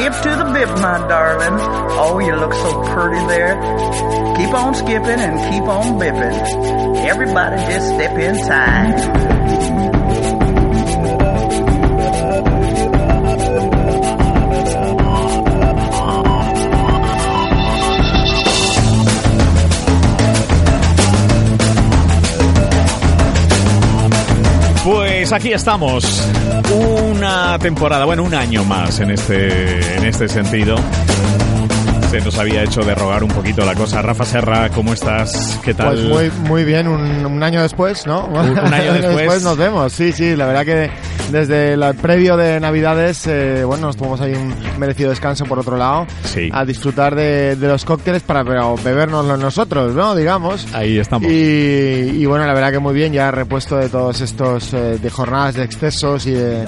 Skip to the bip, my darling. Oh, you look so pretty there. Keep on skipping and keep on bipping. Everybody just step in time. Pues aquí estamos, una temporada, bueno, un año más en este, en este sentido. Se nos había hecho derrogar un poquito la cosa. Rafa Serra, ¿cómo estás? ¿Qué tal? Pues muy, muy bien, un, un año después, ¿no? Un, un año después. nos vemos, sí, sí, la verdad que desde el previo de Navidades, eh, bueno, nos tomamos ahí un merecido descanso por otro lado, Sí. a disfrutar de, de los cócteles para pero, bebernoslos nosotros, ¿no? Digamos. Ahí estamos. Y, y bueno, la verdad que muy bien, ya repuesto de todos estos eh, de jornadas de excesos y de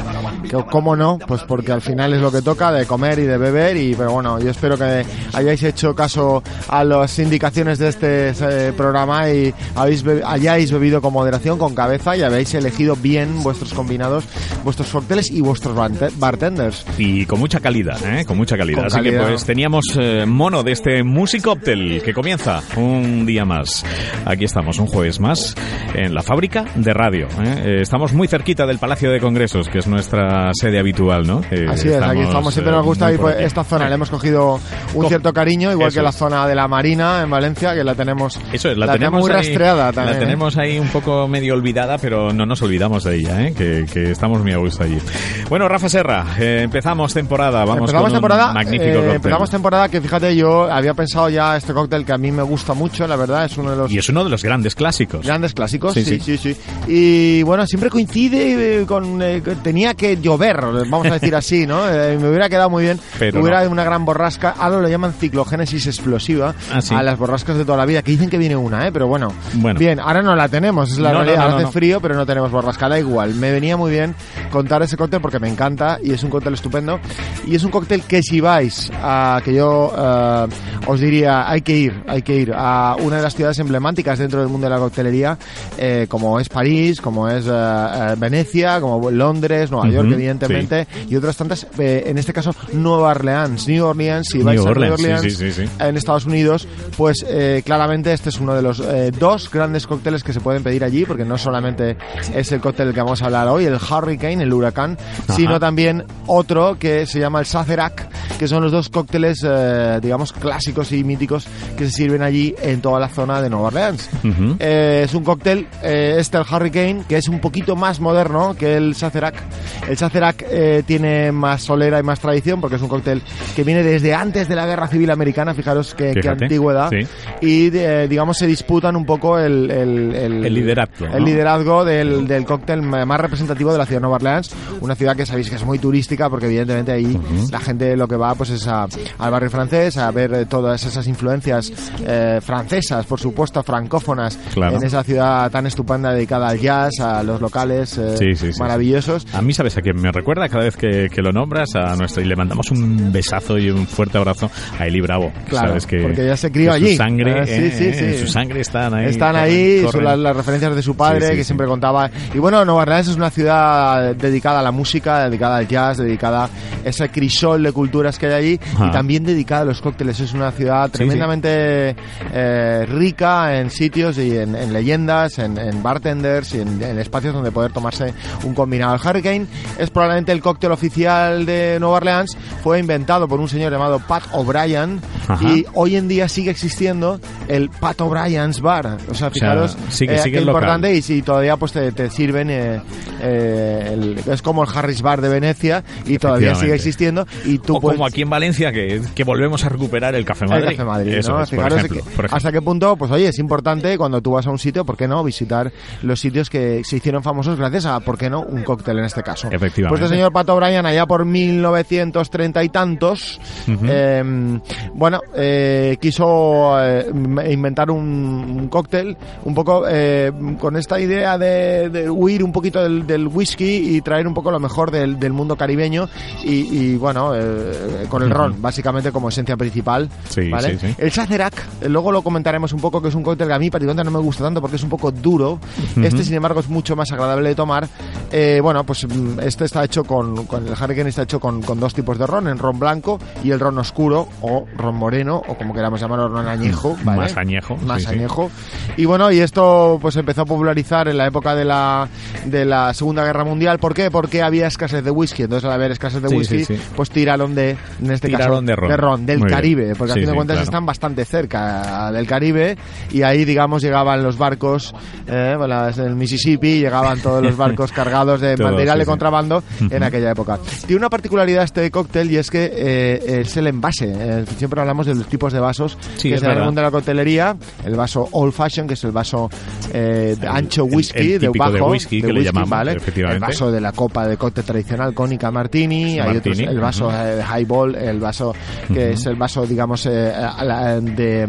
que, cómo no, pues porque al final es lo que toca de comer y de beber y pero bueno, yo espero que hayáis hecho caso a las indicaciones de este eh, programa y habéis hayáis bebido con moderación, con cabeza y habéis elegido bien vuestros combinados, vuestros cócteles y vuestros barte- bartenders. Y con mucha calidad, ¿eh? Con mucha calidad. Con Así que pues teníamos eh, mono de este Musicóptel que comienza un día más. Aquí estamos, un jueves más, en la fábrica de radio. ¿eh? Eh, Estamos muy cerquita del Palacio de Congresos, que es nuestra sede habitual, ¿no? Eh, Así es, aquí estamos, siempre nos gusta y por pues, esta zona, le hemos cogido un Co- cierto cariño, igual Eso que la zona de la Marina en Valencia, que la tenemos, Eso es, la, tenemos muy ahí- rastreada también. La tenemos ahí un poco medio olvidada, pero no nos olvidamos de ella, ¿eh? que, que estamos muy a gusto allí. Bueno, Rafa Serra, eh, empezamos temporada, vamos empezamos con temporada, un magnífico eh, empezamos temporada que fíjate yo había pensado ya este cóctel que a mí me gusta mucho, la verdad es uno de los Y es uno de los grandes clásicos. grandes clásicos, Sí, sí, sí. sí, sí, Y bueno, siempre coincide eh, con eh, que tenía que llover, vamos a decir así, ¿no? Eh, me hubiera quedado muy bien, Pero hubiera no. una gran borrasca, algo lo llaman ciclogénesis explosiva Ah, sí. a las borrascas de toda la vida, que dicen que viene una, ¿eh? Pero bueno, Bueno. bien, ahora no la tenemos, es la No, realidad, no, ahora hace frío, pero no tenemos borrasca, da igual, me venía muy bien contar ese cóctel porque me encanta y es un cóctel estupendo. Y es un cóctel que si vais a, que yo eh, os diría, hay que ir, hay que ir a una de las ciudades emblemáticas dentro del mundo de la coctelería, eh, como es París, como es eh, Venecia, como Londres, Nueva Ujú, York, evidentemente, y otras tantas, eh, en este caso Nueva Orleans, New Orleans, si vais New a Orleans, sí, New Orleans sí, sí, sí. en Estados Unidos, pues eh, claramente este es uno de los dos grandes cócteles que se pueden pedir allí, porque no solamente es el cóctel que vamos a hablar hoy, el Hurricane, el huracán, sino también otro que se llama el Sazerac, que son los dos cócteles, eh, digamos, clásicos y míticos que se sirven allí en toda la zona de Nueva Orleans. Ujú. Eh, es un cóctel, eh, este el Hurricane, que es un poquito más moderno que el Sazerac. El Sazerac eh, tiene más solera y más tradición porque es un cóctel que viene desde antes de la Guerra Civil Americana, fijaros qué, antigüedad. sí. Y de- digamos se disputan un poco el, el, El liderazgo, el ¿no? liderazgo del, del cóctel más representativo de la ciudad Nueva Orleans, una ciudad que sabéis que es muy turística porque evidentemente ahí la gente lo que va pues es a- al barrio francés a ver eh, todas esas influencias eh, francesas, por supuesto, francófonas Claro. en esa ciudad tan estupenda dedicada al jazz, a los locales eh, Sí, sí, sí, maravillosos. A mí, ¿sabes a quién me recuerda cada vez que, que lo nombras? A nuestro, y le mandamos un besazo y un fuerte abrazo a Eli Bravo. Claro, ¿sabes? Que, porque ella se crió allí. Su sangre, Ah, eh, su sangre están ahí. Están ahí corren. son las, las referencias de su padre que siempre contaba. Y bueno, Nueva Orleans es una ciudad dedicada a la música, dedicada al jazz, dedicada a ese crisol de culturas que hay allí Ajá. y también dedicada a los cócteles. Es una ciudad sí. tremendamente eh, rica en sitios y en, en leyendas, en, en bartenders y en, en espacios donde poder tomarse un combinado. El Hurricane es probablemente el cóctel oficial de Nueva Orleans. Fue inventado por un señor llamado Pat O'Brien y hoy en día sigue existiendo el Pat O'Brien's Bar. O sea, fijaros sigue- eh, sigue importante y si todavía pues te, te sirven, eh, eh, el- es como el Harris Bar de Venecia y todavía sigue existiendo y tú o puedes- como aquí en Valencia, que, que volvemos a recuperar el Café Madrid. el Café Madrid, Eso ¿no? es, que- hasta qué punto, pues oye, es importante cuando tú vas a un sitio, ¿por qué no? Visitar los sitios que se hicieron famosos gracias a, ¿por qué no? Un cóctel en este caso. Efectivamente. Pues este señor Pato Bryan, allá por 1930 y tantos, eh, bueno, eh, quiso eh, inventar un, un cóctel un poco eh, con esta idea de, de huir un poquito del, del whisky y traer un poco lo mejor del, del mundo caribeño y, y, bueno, eh, con el ron, básicamente como esencia principal. Sí, ¿vale? sí, sí. El Sazerac, eh, luego lo comentaremos un poco, que es un cóctel que a mí particularmente no me gusta tanto porque es un poco duro. Este, sin embargo, es mucho más agradable de tomar. Eh, bueno, pues mm, este está hecho con, con el Hurricane está hecho con, con dos tipos de ron, el ron blanco y el ron oscuro o ron moreno o como queramos llamarlo, ron añejo. ¿vale? Más añejo, Más añejo. Y bueno, y esto pues empezó a popularizar en la época de la, de la Segunda Guerra Mundial. ¿Por qué? Porque había escasez de whisky. Entonces, al haber escasez de Sí, whisky, sí, sí. pues tiraron de, en este Tiraron caso, de ron. del Muy bien. Caribe. Porque Sí, a fin de cuentas claro. están bastante cerca del Caribe y ahí, digamos, llegaban los barcos, eh, bueno, las del Mississippi, llegaban todos los barcos cargados de Todo, material de contrabando en aquella época. Tiene una particularidad este cóctel y es que eh, es el envase. Eh, siempre hablamos de los tipos de vasos Sí, que es se dan el de la coctelería. El vaso old fashion, que es el vaso eh, de El- ancho el- whisky, el de típico de bajo, whisky, que le llamamos, ¿vale? efectivamente. El vaso de la copa de cóctel tradicional cónica martini, hay otros, el vaso ujú. eh, de highball, el vaso que Ujú. es el vaso, digamos, eh, la- de,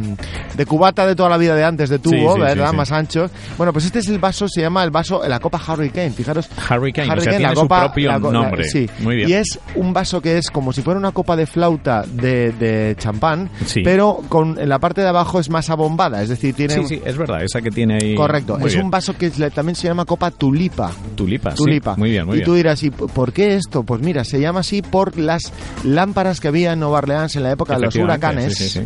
de cubata de toda la vida de antes, de tubo, Sí, sí, ¿verdad? sí. Más ancho. Bueno, pues este es el vaso, se llama el vaso, la copa Hurricane, fijaros. Hurricane, o sea, Hurricane, tiene su propio la co- la- nombre. sí. Muy bien. Y es un vaso que es como si fuera una copa de flauta de, de champán, pero con en la parte de abajo es más abombada, es decir, tiene... Sí, sí, es verdad, esa que tiene ahí. Correcto, Muy es bien. un vaso que también se llama copa tulipa. Tulipa, sí. Muy bien, muy y bien. tú dirás, ¿y por qué esto? Pues mira, se llama así por las lámparas que había en Nueva Orleans en la época de los huracanes. sí, sí,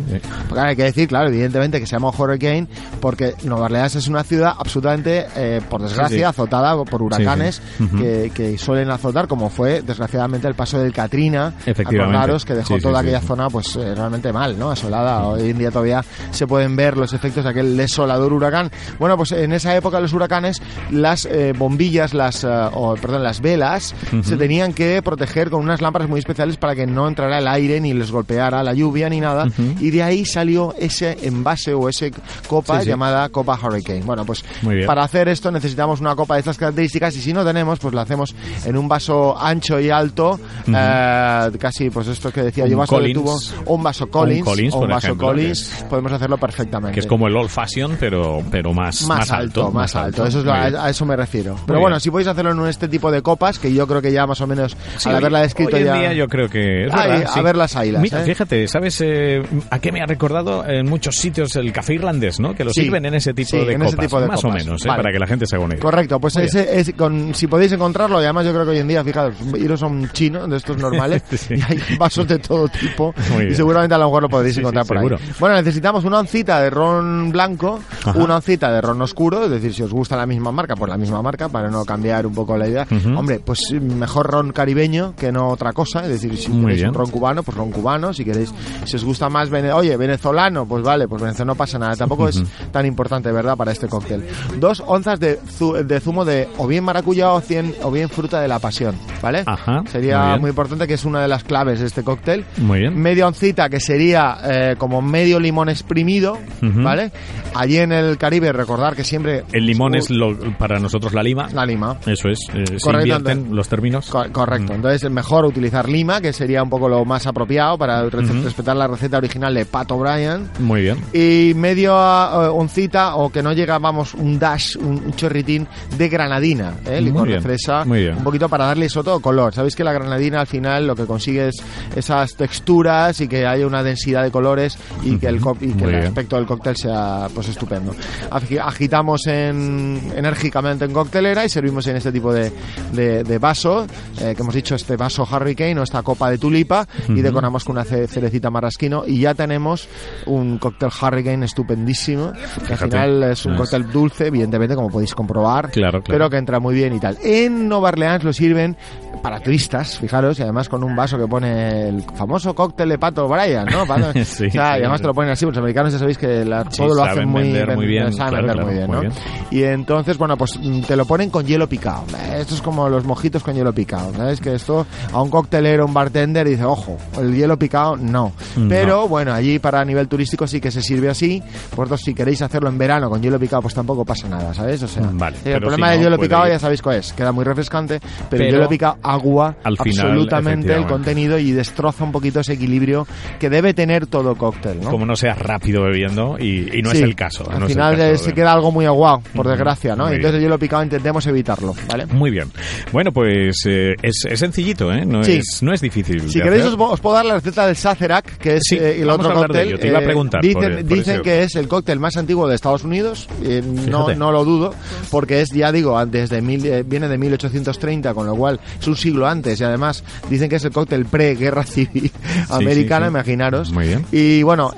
hay que decir, claro, evidentemente que se llama Hurricane porque Nueva Orleans es una ciudad absolutamente, eh, por desgracia, azotada por huracanes que, que suelen azotar, como fue desgraciadamente el paso del Katrina. Efectivamente. Acordaros que dejó toda aquella zona pues eh, realmente mal, ¿no? Asolada. Hoy en día todavía se pueden ver los efectos de aquel desolador huracán. Bueno, pues en esa época los huracanes, las eh, bombillas, las, eh, o, perdón, las velas, Ujú. se tenían que proteger con unas lámparas muy especiales para que no entrara el aire ni les golpeara la lluvia ni nada. Ujú. Y de ahí salió ese envase o ese copa Sí, sí. llamada copa Hurricane. Bueno, pues para hacer esto necesitamos una copa de estas características y si no tenemos, pues la hacemos en un vaso ancho y alto, eh, casi pues esto que decía Un yo, vaso Collins. de tubo, o un vaso Collins, Collins, o un vaso ejemplo, Collins, es- podemos hacerlo perfectamente. Que es como el old fashion, pero, pero más, más, alto, más alto. Eso es lo- a, a eso me refiero. Pero Muy bueno, bien. si podéis hacerlo en este tipo de copas, que yo creo que ya más o menos Sí, al haberla descrito hoy en ya. día yo creo que es Ay, verdad, a sí. ver las ailas, Mira, ¿eh? fíjate, ¿sabes eh, a qué me ha recordado en muchos sitios el café irlandés, ¿no? Que lo Sí, sirven en ese tipo de en copas, ese tipo de más copas. o menos, ¿eh? Vale. para que la gente se haga una idea. Correcto, pues ese es con, si podéis encontrarlo, y además yo creo que hoy en día, fijaros, iros a un chino de estos normales y hay vasos de todo tipo y seguramente a lo mejor lo podéis Sí, encontrar por ahí. seguro. Bueno, necesitamos una oncita de ron blanco, Ajá. una oncita de ron oscuro, es decir, si os gusta la misma marca, pues la misma marca para no cambiar un poco la Hombre, pues mejor ron caribeño que no otra cosa, es decir, si Muy queréis bien. un ron cubano, pues ron cubano, si queréis, si os gusta más, vene- oye, venezolano, pues vale, pues venezolano no pasa nada, tampoco es tan importante, ¿verdad?, para este cóctel. Dos onzas de, zu- de zumo de o bien maracuyá o, cien- o bien fruta de la pasión, ¿vale? Ajá, Sería muy importante que es una de las claves de este cóctel. Muy bien. Media oncita que sería eh, como medio limón exprimido. ¿vale? Allí en el Caribe recordar que siempre El limón es lo, para nosotros la lima. la lima. Eso es. Eh, se invierten los términos. Co- correcto, entonces es mejor utilizar lima, que sería un poco lo más apropiado para respetar la receta original de Pat O'Brien. Muy bien. Y medio eh, oncita, o que no llega, vamos, un dash, un, un chorritín de granadina, ¿eh? Muy de fresa, muy bien. un poquito para darle eso todo color. Sabéis que la granadina al final lo que consigue es esas texturas y que haya una densidad de colores y que el, y que el aspecto del cóctel sea pues estupendo. Agi- Agitamos en, enérgicamente en coctelera y servimos en este tipo de, de, de vaso, eh, que hemos dicho este vaso Hurricane o esta copa de tulipa y decoramos con una ce- cerecita marrasquino y ya tenemos un cóctel Hurricane estupendísimo. que al final es un Es- cóctel dulce, evidentemente, como podéis comprobar, Claro, claro. pero que entra muy bien y tal. En Nueva Orleans lo sirven para turistas, fijaros, y además con un vaso que pone el famoso cóctel de Pato Brian, ¿no? Pato- Sí, o sea, sí, y además te lo ponen así, pues los americanos ya sabéis que la- Sí, todo lo hacen muy, vender muy bien, saben claro, vender claro, muy bien, muy ¿no? bien. Y entonces, bueno, pues mm, te lo ponen con hielo picado. Esto es como los mojitos con hielo picado, ¿sabes? Que esto a un coctelero, un bartender dice, ojo, el hielo picado no. No. Pero bueno, allí para nivel turístico sí que se sirve así. Vosotros si queréis hacerlo en verano con hielo picado, pues tampoco pasa nada, ¿sabes? O sea, Vale, el pero problema si del no, hielo picado ir. ya sabéis cuál es, queda muy refrescante, pero, Pero el hielo picado agua al final, absolutamente el contenido y destroza un poquito ese equilibrio que debe tener todo cóctel, ¿no? Como no seas rápido bebiendo y, y no es Sí, el caso. Al no es final caso se queda algo muy aguado, por Ujú, desgracia, ¿no? Entonces el hielo picado intentemos evitarlo, ¿vale? Muy bien. Bueno, pues eh, es, es sencillito, ¿eh? No, Sí. es, no es difícil. Si queréis os, os puedo dar la receta del Sazerac, que es Sí, eh, el otro cóctel. Te iba a eh, preguntar dicen por- por dicen ese- que es el cóctel más antiguo de Estados Unidos. eh, no, no lo dudo, porque es, ya digo, desde mil, eh, viene de 1830, con lo cual es un siglo antes. Y además dicen que es el cóctel pre-guerra civil americana, sí. imaginaros. Muy bien. Y bueno,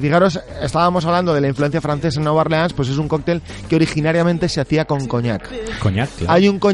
fijaros, estábamos hablando de la influencia francesa en Nueva Orleans, pues es un cóctel que originariamente se hacía con coñac. Coñac, claro. Hay un coñac,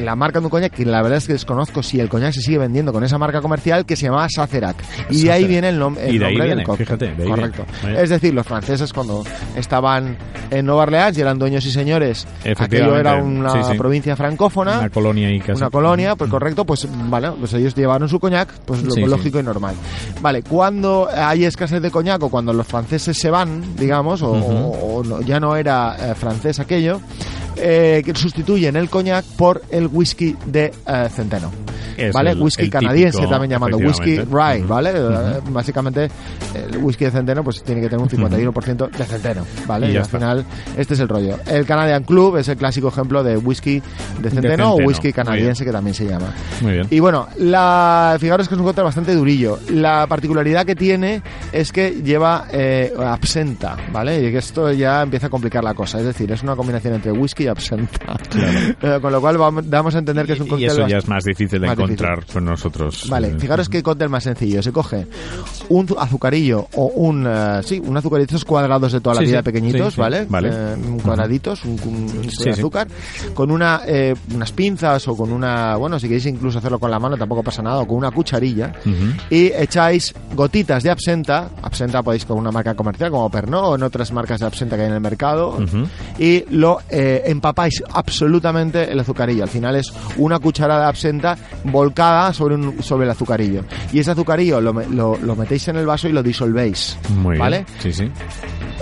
la marca de un coñac, que la verdad es que desconozco si el coñac se sigue vendiendo con esa marca comercial, que se llamaba Sazerac. Y de ahí viene el, nom- el Y de ahí nombre viene, del cóctel. fíjate, de ahí Correcto. viene. Es decir, los franceses cuando estaban en Nueva Orleans y eran dueños y señores, aquello era una Sí, sí. provincia francófona. Una colonia y casi. Una colonia, pues correcto, pues vale, pues ellos llevaron su coñac, pues lo Sí, lógico y normal. Vale, cuando hay escasez de coñac o cuando los franceses se van, digamos, o, Ujú. o- o no- ya no era eh, francés aquello, eh, que sustituyen el coñac por el whisky de eh, centeno. Es ¿Vale? el- whisky el canadiense típico, también llamado whisky rye. ¿vale? Eh, Básicamente el whisky de centeno pues tiene que tener un 51% de centeno, ¿vale? Y Y, al está. final este es el rollo. El Canadian Club es el clásico ejemplo de whisky de centeno, o centeno, whisky muy canadiense que también se llama. Muy bien. Y bueno, la, fijaros que es un cóctel bastante durillo. La particularidad que tiene es que lleva eh, absenta, ¿vale? Y que esto ya empieza a complicar la cosa. Es decir, es una combinación entre whisky y absenta. Eh, con lo cual vamos, damos a entender que es un y cóctel eso ya es más difícil de más difícil. encontrar con nosotros. Vale, Eh, fijaros qué cóctel más sencillo. Se coge un zu- azucarillo o un, eh, sí, un azucarillo, cuadrados de toda la Sí, vida sí, pequeñitos, sí. ¿vale? Vale. Eh, cuadraditos, un, un- sí. azúcar, con una, eh, unas pinzas o con una, bueno, si queréis incluso hacerlo con la mano tampoco pasa nada, o con una cucharilla, y echáis gotitas de absenta, absenta podéis con una marca comercial como Pernod o en otras marcas de absenta que hay en el mercado, y lo eh, empapáis absolutamente el azucarillo. Al final es una cucharada de absenta volcada sobre, un, sobre el azucarillo. Y ese azucarillo lo, lo- lo metéis en el vaso y lo disolvéis. Muy ¿Vale? bien. Sí, sí.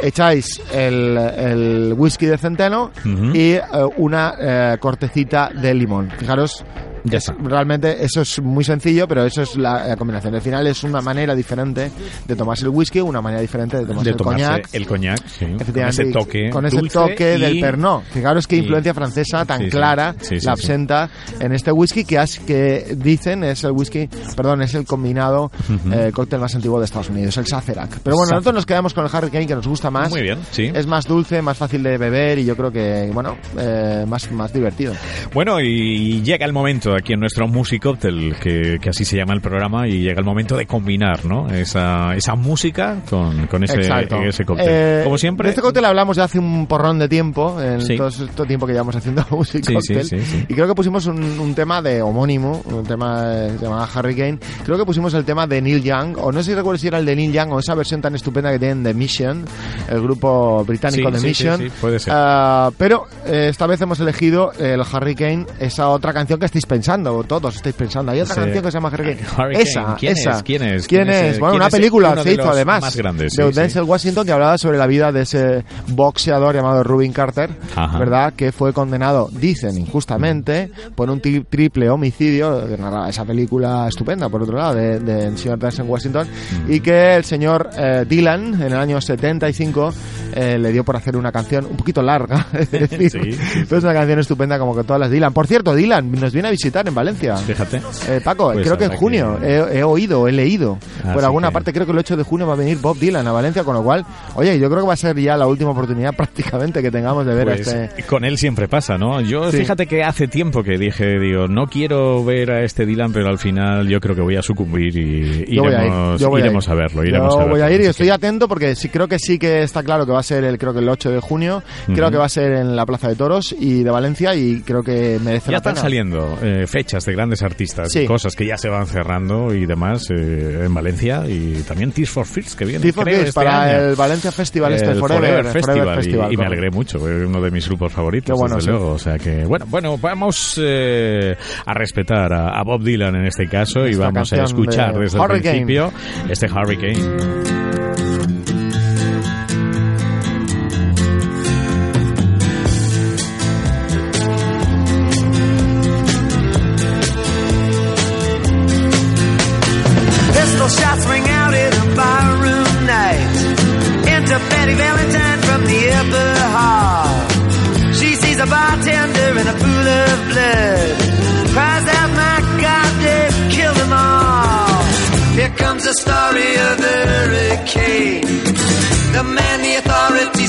Echáis el, el whisky de centeno y eh, una eh, cortecita de limón. Fijaros. Ya es- realmente eso es muy sencillo, pero eso es la, la combinación. Al final es una manera diferente de tomarse el whisky, una manera diferente de tomarse De el tomarse coñac. el coñac, sí. Con ese toque. con ese toque y- del Pernod. Fijaros qué y- influencia francesa tan Sí, clara Sí, la absenta en este whisky que, has- que dicen es el whisky, perdón, es el combinado Ujú. eh, cóctel más antiguo de Estados Unidos, el Sazerac. Pero bueno, Sazerac. nosotros nos quedamos con el Hurricane que nos gusta más. Muy bien, sí. Es más dulce, más fácil de beber y yo creo que, bueno, eh, más, más divertido. Bueno, y llega el momento aquí en nuestro Music Cocktail, que, que así se llama el programa, y llega el momento de combinar, ¿no? Esa, esa música con, con ese, ese cóctel. Eh, Como siempre. De este cóctel hablamos ya hace un porrón de tiempo, en Sí. todo este tiempo que llevamos haciendo Music Sí, sí. Y creo que pusimos un, un tema de homónimo, un tema eh, llamado Hurricane. Creo que pusimos el tema de Neil Young, o no sé si recuerdo si era el de Neil Young o esa versión tan estupenda que tienen de Mission, el grupo británico de Mission. sí, sí, puede ser. Ah, pero eh, esta vez hemos elegido el Hurricane, esa otra canción que estáis pensando, o todos estáis pensando. Hay otra Ese- canción que se llama Hurricane. Esa, ¿Quién esa. es? ¿Quién es? ¿Quién ¿Quién es? Bueno, ¿Quién una película se de hizo además más grandes? de Sí, sí. Denzel Washington que hablaba sobre la vida de ese boxeador llamado Rubin Carter, Ajá. ¿verdad? Que fue condenado, dicen injustamente, por un tri- triple homicidio, que narraba esa película estupenda, por otro lado, de, de el señor Denzel Washington, y que el señor eh, Dylan, en el año 75, eh, le dio por hacer una canción un poquito larga, es decir, Sí, sí, sí. pero es una canción estupenda como que todas las Dylan. Por cierto, Dylan nos viene a visitar visitar en Valencia. Fíjate. Eh, Paco, Pues creo que en junio que- he, he oído, he leído por Así alguna que- parte, creo que el 8 de junio va a venir Bob Dylan a Valencia, con lo cual, oye, yo creo que va a ser ya la última oportunidad prácticamente que tengamos de ver Pues, a este... Con él siempre pasa, ¿no? Yo Sí. fíjate que hace tiempo que dije, digo, no quiero ver a este Dylan, pero al final yo creo que voy a sucumbir y Yo voy a ir, iremos, a iremos ir. a, verlo. Iremos Yo a verlo. voy a ir y estoy que- atento porque sí creo que sí que está claro que va a ser el creo que el 8 de junio, creo que va a ser en la Plaza de Toros y de Valencia y creo que merece Ya la están pena. saliendo eh, fechas de grandes artistas, Sí. cosas que ya se van cerrando y demás eh, en Valencia y también Tears for Fears que viene Tears for Fears este para año. el Valencia Festival este El Forever, Festival, y- Festival, y, me alegré mucho, uno de mis grupos favoritos, Qué bueno, desde sí. luego. O sea que, bueno, bueno, vamos eh, a respetar a, a Bob Dylan en este caso y vamos a escuchar de desde el principio este Hurricane.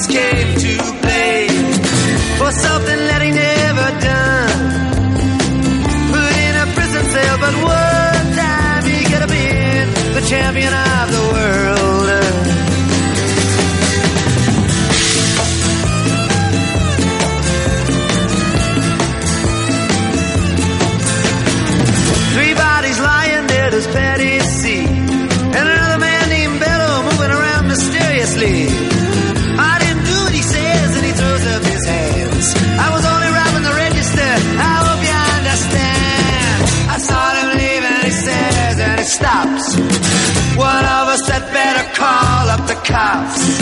skin. Cops.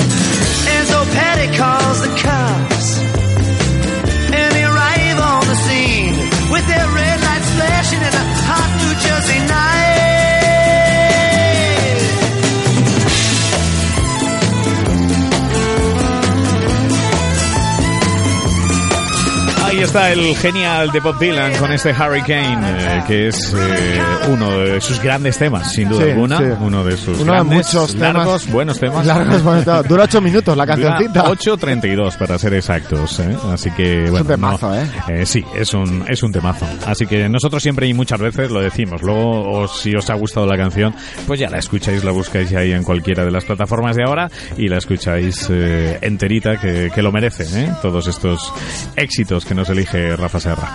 Está el genial de Bob Dylan con este Hurricane, eh, que es eh, uno de sus grandes temas, sin duda Sí, alguna. sí. Uno de sus Uno de grandes, muchos temas. largos, buenos temas. Largos, buenos temas. Dura 8 minutos la cancioncita. 8.32 para ser exactos, ¿eh? así que bueno, un temazo, no- ¿eh? Sí, es un, es un temazo. Así que nosotros siempre y muchas veces lo decimos. Luego, o si os ha gustado la canción, pues ya la escucháis, la buscáis ahí en cualquiera de las plataformas de ahora y la escucháis eh, enterita, que, que lo merecen, ¿eh? todos estos éxitos que nos elige Rafa Serra.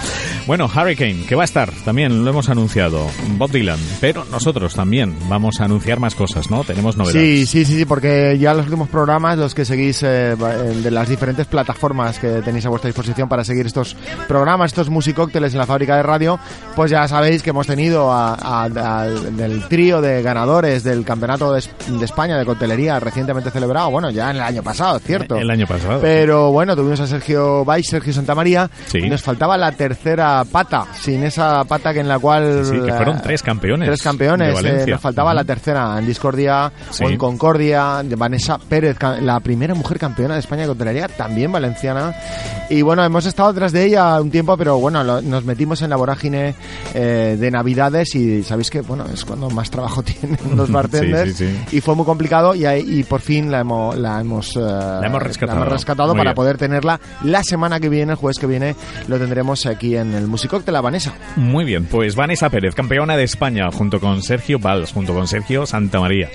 Bueno, Hurricane, que va a estar, también lo hemos anunciado, Bob Dylan, pero nosotros también vamos a anunciar más cosas, ¿no? Tenemos novedades. Sí, sí, sí, sí, porque ya los últimos programas, los que seguís eh, eh, de las diferentes plataformas que tenéis a vuestra disposición para seguir estos programas, estos musicócteles en la fábrica de radio, pues ya sabéis que hemos tenido a- a- al- del trío de ganadores del Campeonato de España de Coctelería recientemente celebrado, bueno, ya en el año pasado, cierto. El año pasado. Pero bueno, tuvimos a Sergio Valls, Sergio Santamaría. Sí. Nos faltaba la tercera pata, sin esa pata que en la cual... Sí, que fueron eh, tres campeones. Tres campeones. de eh, nos faltaba la tercera en Discordia Sí. o en Concordia. Vanessa Pérez, la primera mujer campeona de España de coctelería, también valenciana. Y bueno, hemos estado detrás de ella un tiempo, pero bueno, lo- nos metimos en la vorágine eh, de Navidades y sabéis que, bueno, es cuando más trabajo tienen los bartenders. Sí, sí, sí. Y fue muy complicado y, y por fin la hemos, la hemos, la hemos rescatado. rescatado Muy para bien. poder tenerla la semana que viene, el jueves que viene, lo tendremos aquí en el Musicóctel La Vanessa. Muy bien, pues Vanessa Pérez, campeona de España, junto con Sergio Valls, junto con Sergio Santamaría,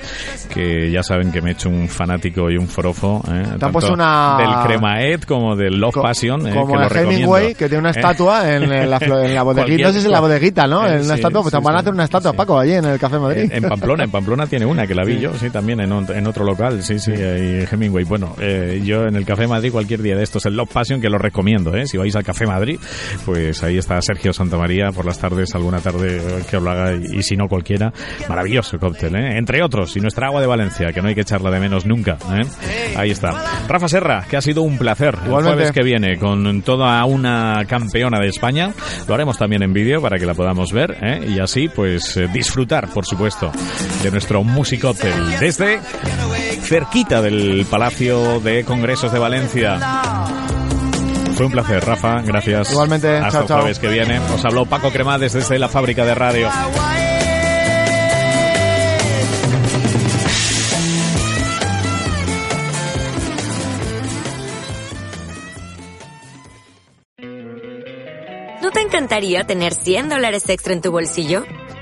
que ya saben que me he hecho un fanático y un forofo. ¿eh? Tanto una- Del Cremaed como del Love Co- Passion, ¿eh? como que lo el Hemingway, recomiendo. que tiene una ¿Eh? estatua en, en la, en la bodeguita. No sé si en la bodeguita, ¿no? Eh, En una sí, estatua, pues sí, van a hacer una estatua, Sí. Paco, allí en el Café Madrid. En, en Pamplona, en Pamplona tiene una que la vi yo, sí, también en, ot- en otro local, sí, sí, ahí Hemingway. Bueno, eh, yo en el Café Madrid cualquier día de estos, el Love Passion, que lo recomiendo, ¿eh? Si vais al Café Madrid, pues ahí está Sergio Santamaría por las tardes, alguna tarde que lo haga, y, y si no cualquiera, maravilloso cóctel, ¿eh? Entre otros, y nuestra agua de Valencia, que no hay que echarla de menos nunca, ¿eh? Ahí está. Rafa Serra, que ha sido un placer. El Igualmente. jueves que viene con toda una campeona de España, lo haremos también en vídeo para que la podamos ver, ¿eh? Y así, pues, disfrutar, por supuesto, de nuestro Music Hotel desde cerquita del Palacio de Congresos de Valencia. Fue un placer, Rafa. Gracias. Igualmente. Hasta chao, el chao. jueves que viene. Os habló Paco Cremades desde la fábrica de radio. ¿No te encantaría tener 100 dólares extra en tu bolsillo?